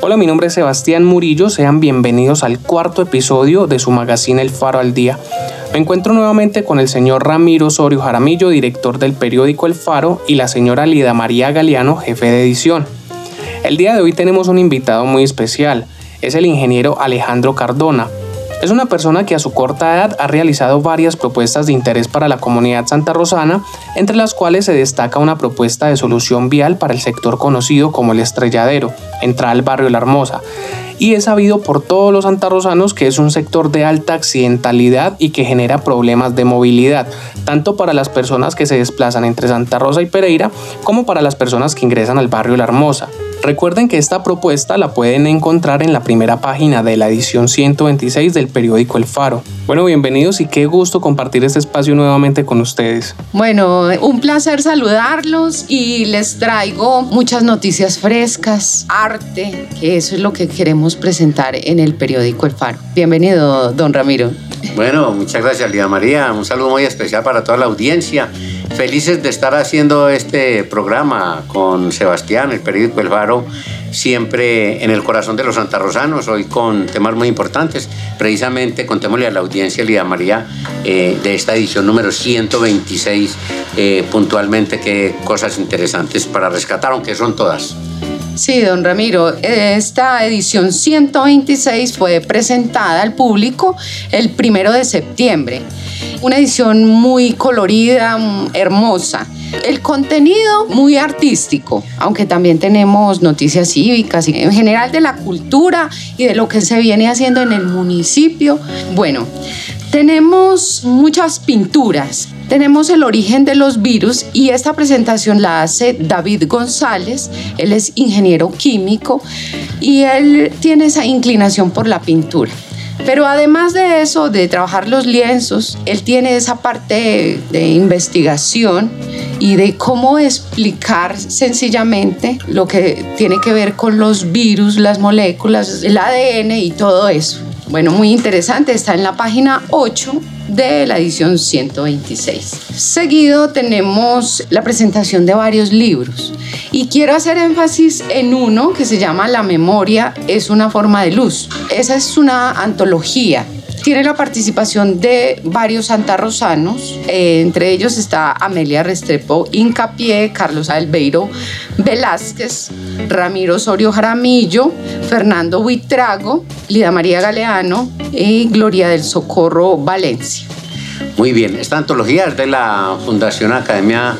Hola, mi nombre es Sebastián Murillo, sean bienvenidos al cuarto episodio de su magazine El Faro al Día. Me encuentro nuevamente con el señor Ramiro Osorio Jaramillo, director del periódico El Faro, y la señora Lida María Galeano, jefe de edición. El día de hoy tenemos un invitado muy especial, es el ingeniero Alejandro Cardona. Es una persona que a su corta edad ha realizado varias propuestas de interés para la comunidad santarrosana, entre las cuales se destaca una propuesta de solución vial para el sector conocido como el Estrelladero, entrada al barrio La Hermosa, y es sabido por todos los santarrosanos que es un sector de alta accidentalidad y que genera problemas de movilidad, tanto para las personas que se desplazan entre Santa Rosa y Pereira como para las personas que ingresan al barrio La Hermosa. Recuerden que esta propuesta la pueden encontrar en la primera página de la edición 126 del periódico El Faro. Bueno, bienvenidos y qué gusto compartir este espacio nuevamente con ustedes. Bueno, un placer saludarlos y les traigo muchas noticias frescas, arte, que eso es lo que queremos presentar en el periódico El Faro. Bienvenido, don Ramiro. Bueno, muchas gracias, Lía María. Un saludo muy especial para toda la audiencia. Felices de estar haciendo este programa con Sebastián, el periódico El Faro, siempre en el corazón de los santarrosanos, hoy con temas muy importantes. Precisamente contémosle a la audiencia, Lía María, eh, de esta edición número 126, eh, puntualmente qué cosas interesantes para rescatar, aunque son todas. Sí, don Ramiro, esta edición 126 fue presentada al público el primero de septiembre. Una edición muy colorida, hermosa. El contenido muy artístico, aunque también tenemos noticias cívicas y en general de la cultura y de lo que se viene haciendo en el municipio. Bueno, tenemos muchas pinturas, tenemos el origen de los virus y esta presentación la hace David González, él es ingeniero químico y él tiene esa inclinación por la pintura. Pero además de eso, de trabajar los lienzos, él tiene esa parte de investigación y de cómo explicar sencillamente lo que tiene que ver con los virus, las moléculas, el ADN y todo eso. Bueno, muy interesante, está en la página 8 de la edición 126. Seguido tenemos la presentación de varios libros y quiero hacer énfasis en uno que se llama La memoria es una forma de luz. Esa es una antología tiene la participación de varios santarrosanos, eh, entre ellos está Amelia Restrepo Incapié, Carlos Albeiro Velázquez, Ramiro Osorio Jaramillo, Fernando Buitrago, Lida María Galeano y Gloria del Socorro Valencia. Muy bien, esta antología es de la Fundación Academia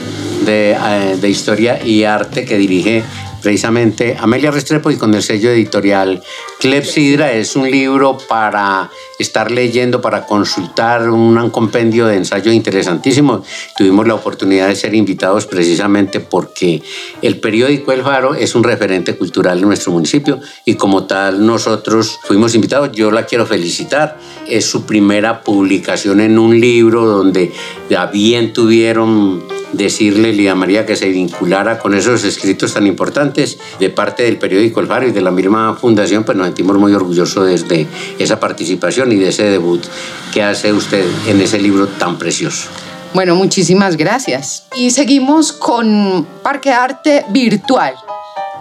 de, eh, de Historia y Arte que dirige precisamente Amelia Restrepo y con el sello editorial Clepsidra. Es un libro para estar leyendo, para consultar, un compendio de ensayos interesantísimos. Tuvimos la oportunidad de ser invitados precisamente porque el periódico El Faro es un referente cultural en nuestro municipio y como tal nosotros fuimos invitados. Yo la quiero felicitar. Es su primera publicación en un libro donde ya bien tuvieron decirle Lía María que se vinculara con esos escritos tan importantes de parte del periódico El Faro y de la misma fundación, pues nos sentimos muy orgullosos desde esa participación y de ese debut que hace usted en ese libro tan precioso. Bueno, muchísimas gracias. Y seguimos con Parque Arte Virtual.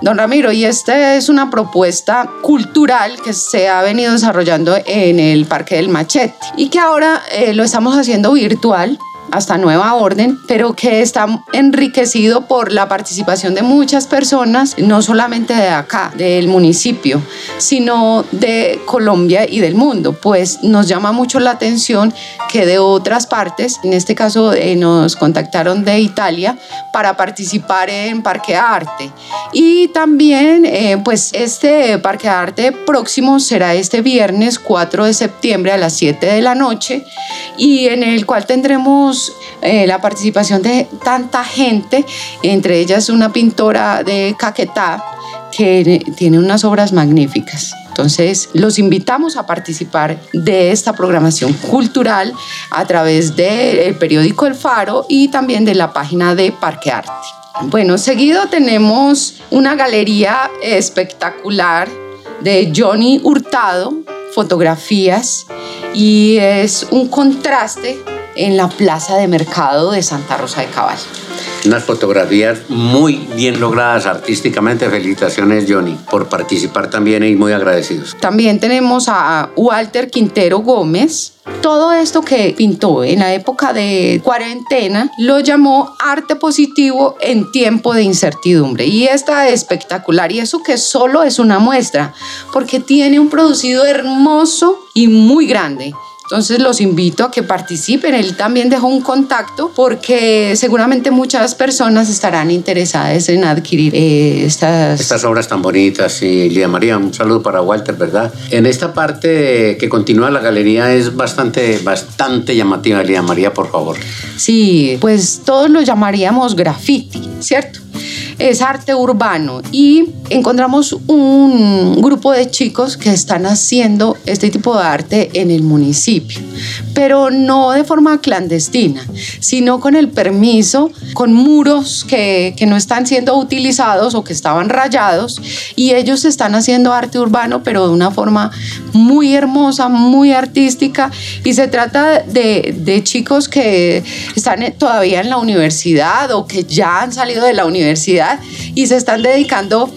Don Ramiro, y esta es una propuesta cultural que se ha venido desarrollando en el Parque del Machete y que ahora eh, lo estamos haciendo virtual hasta nueva orden, pero que está enriquecido por la participación de muchas personas, no solamente de acá, del municipio, sino de Colombia y del mundo. Pues nos llama mucho la atención que de otras partes, en este caso eh, nos contactaron de Italia para participar en Parque Arte. Y también, eh, pues este Parque Arte próximo será este viernes 4 de septiembre a las 7 de la noche y en el cual tendremos eh, la participación de tanta gente, entre ellas una pintora de Caquetá que tiene unas obras magníficas. Entonces, los invitamos a participar de esta programación cultural a través del periódico El Faro y también de la página de Parque Arte. Bueno, seguido tenemos una galería espectacular de Johnny Hurtado, fotografías, y es un contraste en la plaza de mercado de Santa Rosa de Cabal. Unas fotografías muy bien logradas artísticamente. Felicitaciones, Johnny, por participar también y muy agradecidos. También tenemos a Walter Quintero Gómez. Todo esto que pintó en la época de cuarentena lo llamó arte positivo en tiempo de incertidumbre. Y está espectacular. Y eso que solo es una muestra, porque tiene un producido hermoso y muy grande. Entonces los invito a que participen. Él también dejó un contacto porque seguramente muchas personas estarán interesadas en adquirir eh, estas... Estas obras tan bonitas. Y Lía María, un saludo para Walter, ¿verdad? En esta parte que continúa la galería es bastante, bastante llamativa, Lía María, por favor. Sí, pues todos lo llamaríamos graffiti, ¿cierto? Es arte urbano y encontramos un grupo de chicos que están haciendo este tipo de arte en el municipio, pero no de forma clandestina, sino con el permiso, con muros que, que no están siendo utilizados o que estaban rayados y ellos están haciendo arte urbano, pero de una forma muy hermosa, muy artística y se trata de, de chicos que están todavía en la universidad o que ya han salido de la universidad y se están dedicando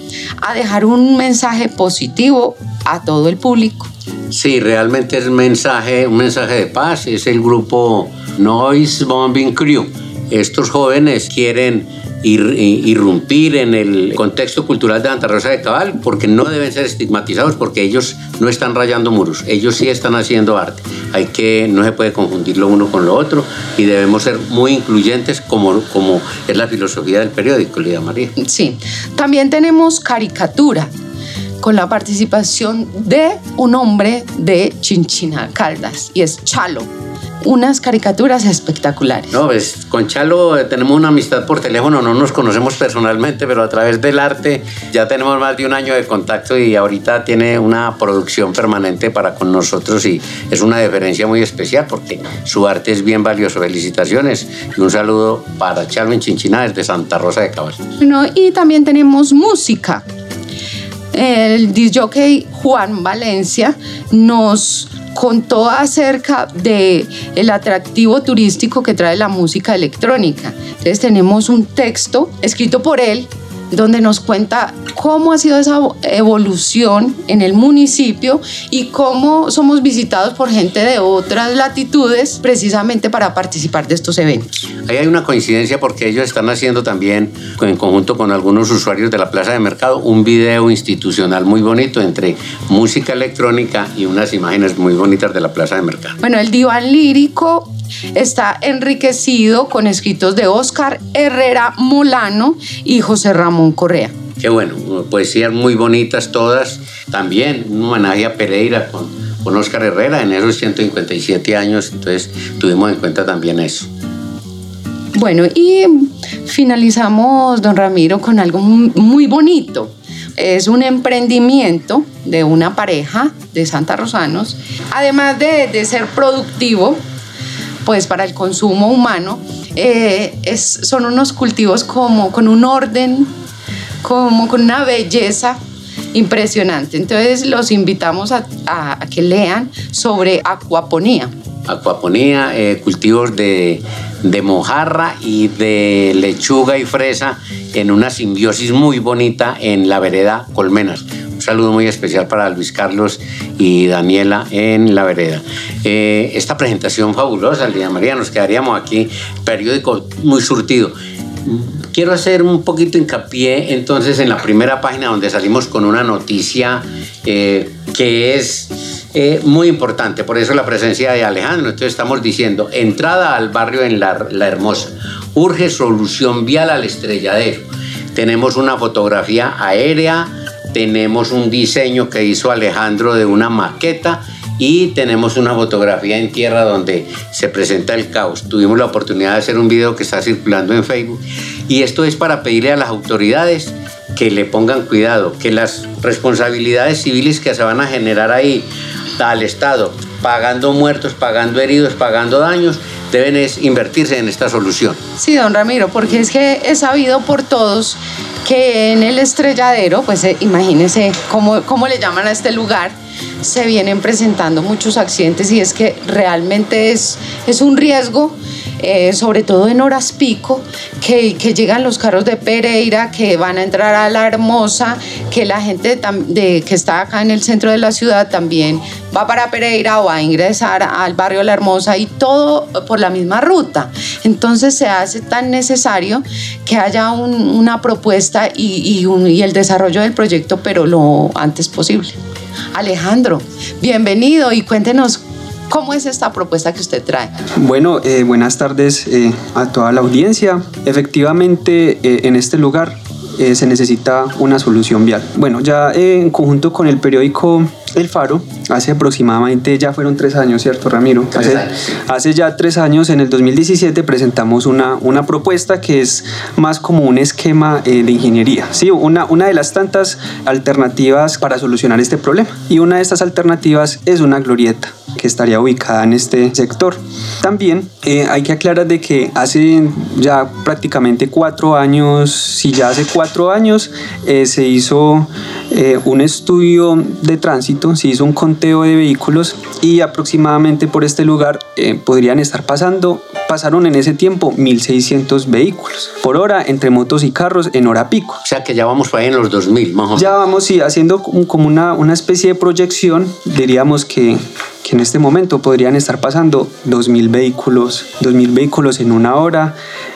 a dejar un mensaje positivo a todo el público. Sí, realmente es un mensaje, un mensaje de paz. Es el grupo Noise Bombing Crew. Estos jóvenes quieren irrumpir en el contexto cultural de Santa Rosa de Cabal porque no deben ser estigmatizados porque ellos no están rayando muros, ellos sí están haciendo arte. Hay que, no se puede confundir lo uno con lo otro y debemos ser muy incluyentes como, como es la filosofía del periódico, Lidia María. Sí, también tenemos caricatura con la participación de un hombre de Chinchina Caldas y es Chalo unas caricaturas espectaculares. No, pues con Chalo eh, tenemos una amistad por teléfono, no nos conocemos personalmente, pero a través del arte ya tenemos más de un año de contacto y ahorita tiene una producción permanente para con nosotros y es una deferencia muy especial porque su arte es bien valioso. Felicitaciones y un saludo para Chalo en Chinchina desde Santa Rosa de Cabal. Bueno, y también tenemos música. El disjockey Juan Valencia nos contó acerca de el atractivo turístico que trae la música electrónica. Entonces tenemos un texto escrito por él donde nos cuenta cómo ha sido esa evolución en el municipio y cómo somos visitados por gente de otras latitudes precisamente para participar de estos eventos. Ahí hay una coincidencia porque ellos están haciendo también, en conjunto con algunos usuarios de la Plaza de Mercado, un video institucional muy bonito entre música electrónica y unas imágenes muy bonitas de la Plaza de Mercado. Bueno, el diván lírico está enriquecido con escritos de Oscar Herrera Molano y José Ramón Correa. Qué bueno, poesías muy bonitas todas. También un homenaje a Pereira con, con Oscar Herrera en esos 157 años, entonces tuvimos en cuenta también eso. Bueno, y finalizamos, don Ramiro, con algo muy bonito. Es un emprendimiento de una pareja de Santa Rosanos. Además de, de ser productivo, pues para el consumo humano, eh, son unos cultivos como con un orden, como con una belleza impresionante. Entonces los invitamos a, que lean sobre acuaponía. Acuaponía, eh, cultivos de, de mojarra y de lechuga y fresa en una simbiosis muy bonita en la vereda Colmenas. Un saludo muy especial para Luis Carlos y Daniela en la vereda. Eh, esta presentación fabulosa, Lía María, nos quedaríamos aquí, periódico muy surtido. Quiero hacer un poquito hincapié entonces en la primera página donde salimos con una noticia eh, que es eh, muy importante, por eso la presencia de Alejandro. Entonces estamos diciendo, entrada al barrio en la, la Hermosa, urge solución vial al estrelladero. Tenemos una fotografía aérea tenemos un diseño que hizo Alejandro de una maqueta y tenemos una fotografía en tierra donde se presenta el caos. Tuvimos la oportunidad de hacer un video que está circulando en Facebook y esto es para pedirle a las autoridades que le pongan cuidado, que las responsabilidades civiles que se van a generar ahí al Estado, pagando muertos, pagando heridos, pagando daños, deben invertirse en esta solución. Sí, don Ramiro, porque es que es sabido por todos que en el estrelladero, pues eh, imagínense cómo, cómo le llaman a este lugar, se vienen presentando muchos accidentes y es que realmente es, es un riesgo eh, sobre todo en horas pico, que, llegan los carros de Pereira, que van a entrar a La Hermosa, que la gente de, que está acá en el centro de la ciudad también va para Pereira o va a ingresar al barrio La Hermosa y todo por la misma ruta. Entonces se hace tan necesario que haya una propuesta y, y el desarrollo del proyecto, pero lo antes posible. Alejandro, bienvenido y cuéntenos ¿Cómo es esta propuesta que usted trae? Bueno, eh, buenas tardes eh, a toda la audiencia. Efectivamente, eh, en este lugar se necesita una solución vial. Bueno, ya en conjunto con el periódico El Faro, hace aproximadamente, ya fueron tres años, ¿cierto, Ramiro? Hace, hace, ya tres años, en el 2017, presentamos una, una propuesta que es más como un esquema de ingeniería, ¿sí? Una, una de las tantas alternativas para solucionar este problema. Y una de estas alternativas es una glorieta que estaría ubicada en este sector. También eh, hay que aclarar de que hace ya prácticamente cuatro años, si ya hace cuatro años, eh, se hizo eh, un estudio de tránsito, se hizo un conteo de vehículos y aproximadamente por este lugar podrían estar pasando, pasaron en ese tiempo 1.600 vehículos por hora entre motos y carros en hora pico. O sea que ya vamos por ahí en los 2.000, más o menos. Ya vamos, sí, haciendo como una, una especie de proyección, diríamos que que en este momento podrían estar pasando 2.000 vehículos, 2.000 vehículos en una hora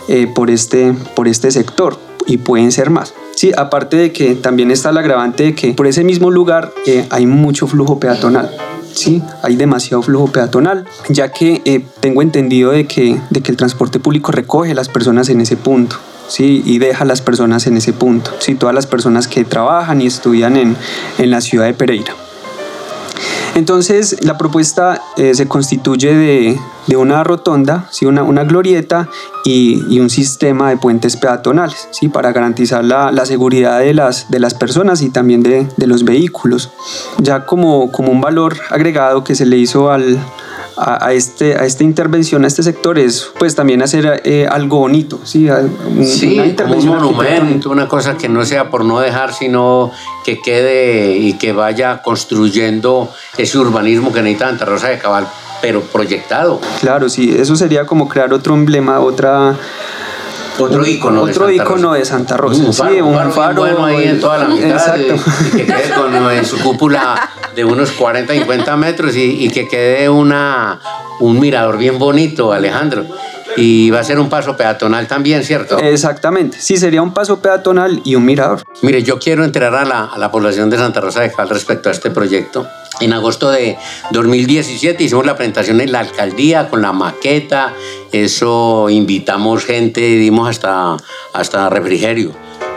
eh, por, este, por este sector y pueden ser más. Sí, aparte de que también está el agravante de que por ese mismo lugar eh, hay mucho flujo peatonal. Sí, hay demasiado flujo peatonal, ya que eh, tengo entendido de que, de que el transporte público recoge las personas en ese punto. ¿sí? y deja a las personas en ese punto, ¿sí? todas las personas que trabajan y estudian en, en la ciudad de Pereira. Entonces, la propuesta eh, se constituye de, una rotonda, ¿sí? una, una glorieta y, un sistema de puentes peatonales, ¿sí? para garantizar la, seguridad de las, de las personas y también de, los vehículos. Ya como, como un valor agregado que se le hizo al, a, este, a esta intervención a este sector es pues también hacer eh, algo bonito, ¿sí? un monumento, una cosa que no sea por no dejar, sino que quede y que vaya construyendo ese urbanismo que necesita Santa Rosa de Cabal, pero proyectado. Claro, sí, eso sería como crear otro emblema, otra otro icono otro de Santa Rosa. de Santa Rosa. Un faro, sí, un, faro, bueno ahí en toda la mitad. Exacto. y que quede con en su cúpula de unos 40, 50 metros y, y que quede una, un mirador bien bonito, Alejandro. Y va a ser un paso peatonal también, ¿cierto? Exactamente, sí, sería un paso peatonal y un mirador. Mire, yo quiero enterar a la, a la población de Santa Rosa de Cal respecto a este proyecto. En agosto de 2017 hicimos la presentación en la alcaldía con la maqueta, eso invitamos gente, dimos hasta, hasta refrigerio.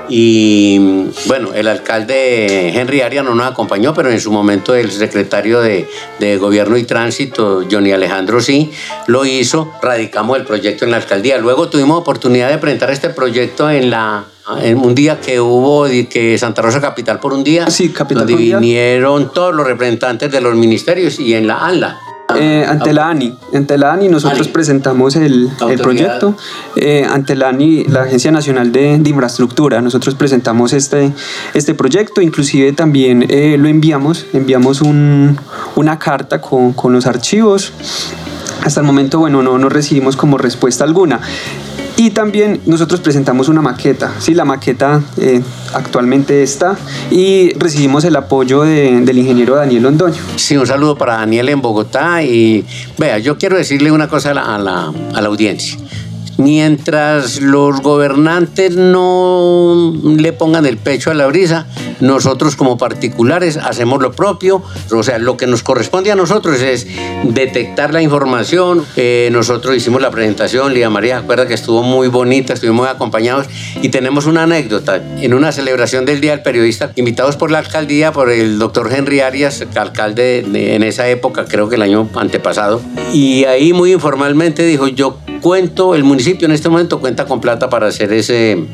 Y bueno, el alcalde Henry Arias no nos acompañó, pero en su momento el secretario de, de, Gobierno y Tránsito, Johnny Alejandro, sí, lo hizo. Radicamos el proyecto en la alcaldía. Luego tuvimos oportunidad de presentar este proyecto en la en un día que hubo que Santa Rosa Capital por un día, sí, Capital donde vinieron todos los representantes de los ministerios y en la ANLA. Eh, ante la ANI, ante la ANI nosotros presentamos el, el proyecto, eh, ante la ANI, la Agencia Nacional de, de, Infraestructura, nosotros presentamos este, este proyecto, inclusive también eh, lo enviamos, enviamos un, una carta con, con los archivos, hasta el momento, bueno, no, no recibimos como respuesta alguna. Y también nosotros presentamos una maqueta, ¿sí? la maqueta eh, actualmente está y recibimos el apoyo del ingeniero Daniel Londoño. Sí, un saludo para Daniel en Bogotá y vea, yo quiero decirle una cosa a la, a la audiencia. Mientras los gobernantes no le pongan el pecho a la brisa, nosotros como particulares hacemos lo propio. O sea, lo que nos corresponde a nosotros es detectar la información. Eh, nosotros hicimos la presentación, Lía María, acuerda que estuvo muy bonita, estuvimos acompañados y tenemos una anécdota. En una celebración del Día del Periodista, invitados por la alcaldía, por el doctor Henry Arias, alcalde en esa época, creo que el año antepasado, y ahí muy informalmente dijo, yo cuento, el municipio en este momento cuenta con plata para hacer ese,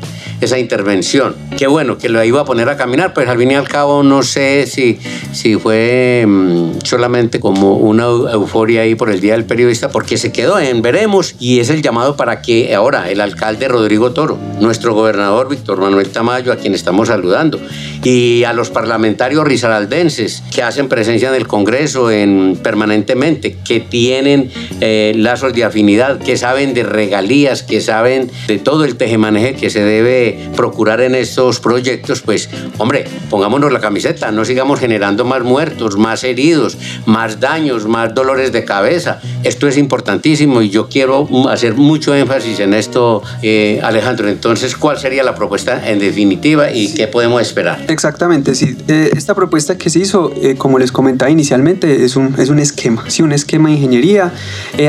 esa intervención. Qué bueno que lo iba a poner a caminar, pues al fin y al cabo no sé si, si fue mm, solamente como una euforia ahí por el Día del Periodista, porque se quedó en veremos y es el llamado para que ahora el alcalde Rodrigo Toro, nuestro gobernador Víctor Manuel Tamayo, a quien estamos saludando, y a los parlamentarios risaraldenses que hacen presencia en el Congreso en, permanentemente, que tienen eh, lazos de afinidad, que saben de regalías, que saben de todo el tejemaneje que se debe procurar en estos proyectos, pues hombre, pongámonos la camiseta, no sigamos generando más muertos, más heridos, más daños, más dolores de cabeza. Esto es importantísimo y yo quiero hacer mucho énfasis en esto, eh, Alejandro. Entonces, ¿cuál sería la propuesta en definitiva y qué podemos esperar? Exactamente, sí. Eh, esta propuesta que se hizo, eh, como les comentaba inicialmente, es un, es un esquema, sí, un esquema de ingeniería.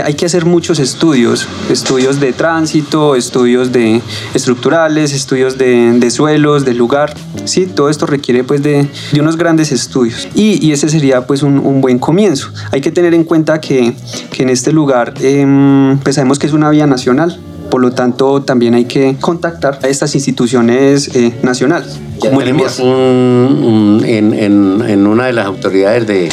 hay que hacer muchos estudios, estudios de tránsito, estudios de estructurales, estudios de, de suelos, del lugar, sí, todo esto requiere pues de, de unos grandes estudios y, y, ese sería pues un, un, buen comienzo. Hay que tener en cuenta que, que en este lugar eh, pues sabemos que es una vía nacional, por lo tanto también hay que contactar a estas instituciones eh, nacionales. Ya como tenemos un, un, en, en, en, una de las autoridades de,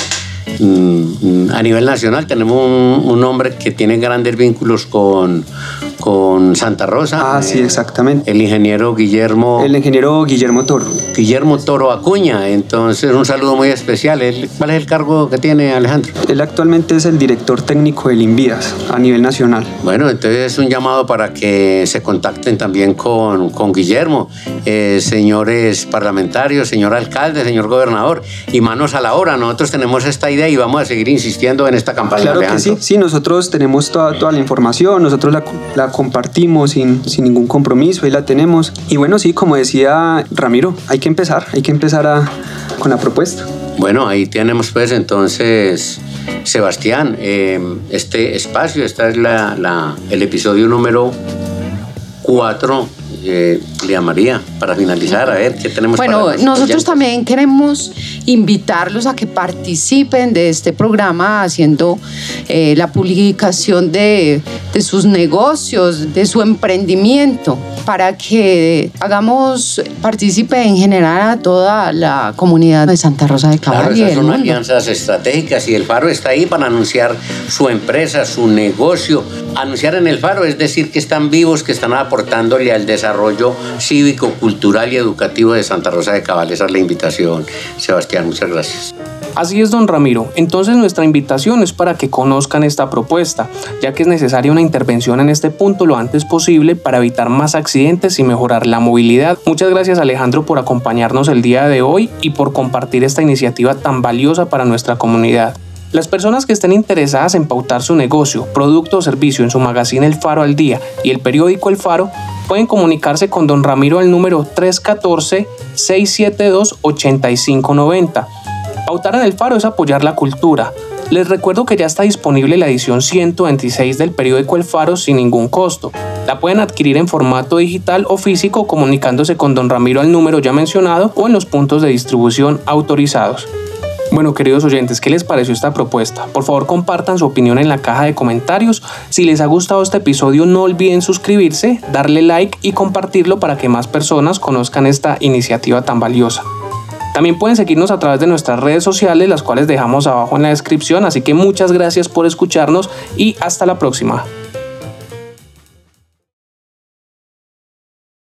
mm, a nivel nacional tenemos un, un, hombre que tiene grandes vínculos con, con Santa Rosa. Ah, sí, exactamente. El ingeniero Guillermo. El ingeniero Guillermo Toro. Guillermo Toro Acuña. Entonces, un saludo muy especial. ¿Cuál es el cargo que tiene Alejandro? Él actualmente es el director técnico del Invías a nivel nacional. Bueno, entonces es un llamado para que se contacten también con, con Guillermo, eh, señores parlamentarios, señor alcalde, señor gobernador, y manos a la obra. Nosotros tenemos esta idea y vamos a seguir insistiendo en esta campaña. Claro Alejandro. que sí, sí, nosotros tenemos toda, toda la información, nosotros la, la compartimos sin, sin, ningún compromiso, ahí la tenemos. Y bueno, sí, como decía Ramiro, hay que empezar, hay que empezar a, con la propuesta. Bueno, ahí tenemos pues entonces, Sebastián, eh, este espacio, este es la, la, el episodio número 4 eh, Lea María, para finalizar, a ver qué tenemos. Bueno, para nosotros oyentes? también queremos invitarlos a que participen de este programa haciendo eh, la publicación de, de, sus negocios, de su emprendimiento, para que hagamos, participe en general a toda la comunidad de Santa Rosa de Caballo. Claro, esas son alianzas estratégicas y el Faro está ahí para anunciar su empresa, su negocio. Anunciar en el Faro es decir que están vivos, que están aportándole al desarrollo cívico, cultural y educativo de Santa Rosa de Cabal. Esa es la invitación, Sebastián. Muchas gracias. Así es, don Ramiro. Entonces nuestra invitación es para que conozcan esta propuesta, ya que es necesaria una intervención en este punto lo antes posible para evitar más accidentes y mejorar la movilidad. Muchas gracias Alejandro por acompañarnos el día de hoy y por compartir esta iniciativa tan valiosa para nuestra comunidad. Las personas que estén interesadas en pautar su negocio, producto o servicio en su magazine El Faro al Día y el periódico El Faro pueden comunicarse con don Ramiro al número 314-672-8590. Pautar en El Faro es apoyar la cultura. Les recuerdo que ya está disponible la edición 126 del periódico El Faro sin ningún costo. La pueden adquirir en formato digital o físico comunicándose con don Ramiro al número ya mencionado o en los puntos de distribución autorizados. Bueno, queridos oyentes, ¿qué les pareció esta propuesta? Por favor, compartan su opinión en la caja de comentarios. Si les ha gustado este episodio, no olviden suscribirse, darle like y compartirlo para que más personas conozcan esta iniciativa tan valiosa. También pueden seguirnos a través de nuestras redes sociales, las cuales dejamos abajo en la descripción, así que muchas gracias por escucharnos y hasta la próxima.